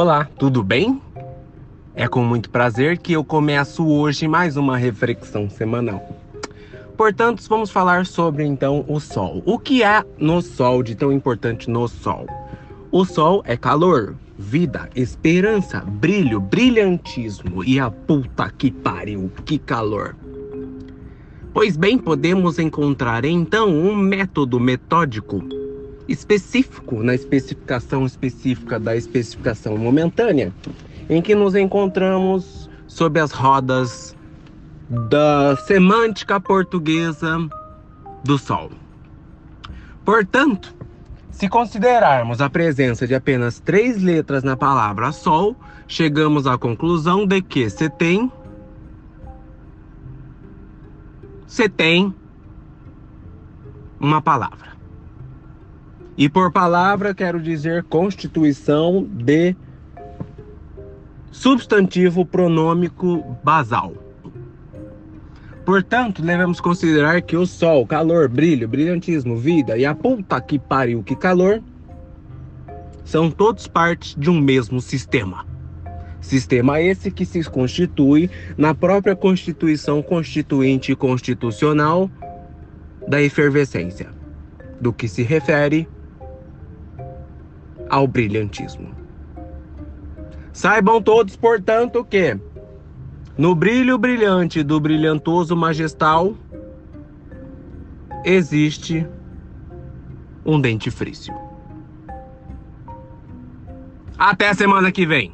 Olá, tudo bem? É com muito prazer que eu começo hoje mais uma reflexão semanal. Portanto, vamos falar sobre então o Sol. O que é no Sol de tão importante no Sol? O Sol é calor, vida, esperança, brilho, brilhantismo e a puta que pariu, que calor. Pois bem, podemos encontrar então um método metódico específico na especificação específica da especificação momentânea, em que nos encontramos sob as rodas da semântica portuguesa do Sol. Portanto, se considerarmos a presença de apenas três letras na palavra Sol, chegamos à conclusão de que se tem. Se tem uma palavra. E por palavra quero dizer constituição de substantivo pronômico basal. Portanto, devemos considerar que o sol, calor, brilho, brilhantismo, vida e a puta que pariu que calor são todos partes de um mesmo sistema. Sistema esse que se constitui na própria Constituição Constituinte Constitucional da efervescência, do que se refere ao brilhantismo. Saibam todos, portanto, que no brilho brilhante do brilhantoso majestal existe um dente frício. Até semana que vem.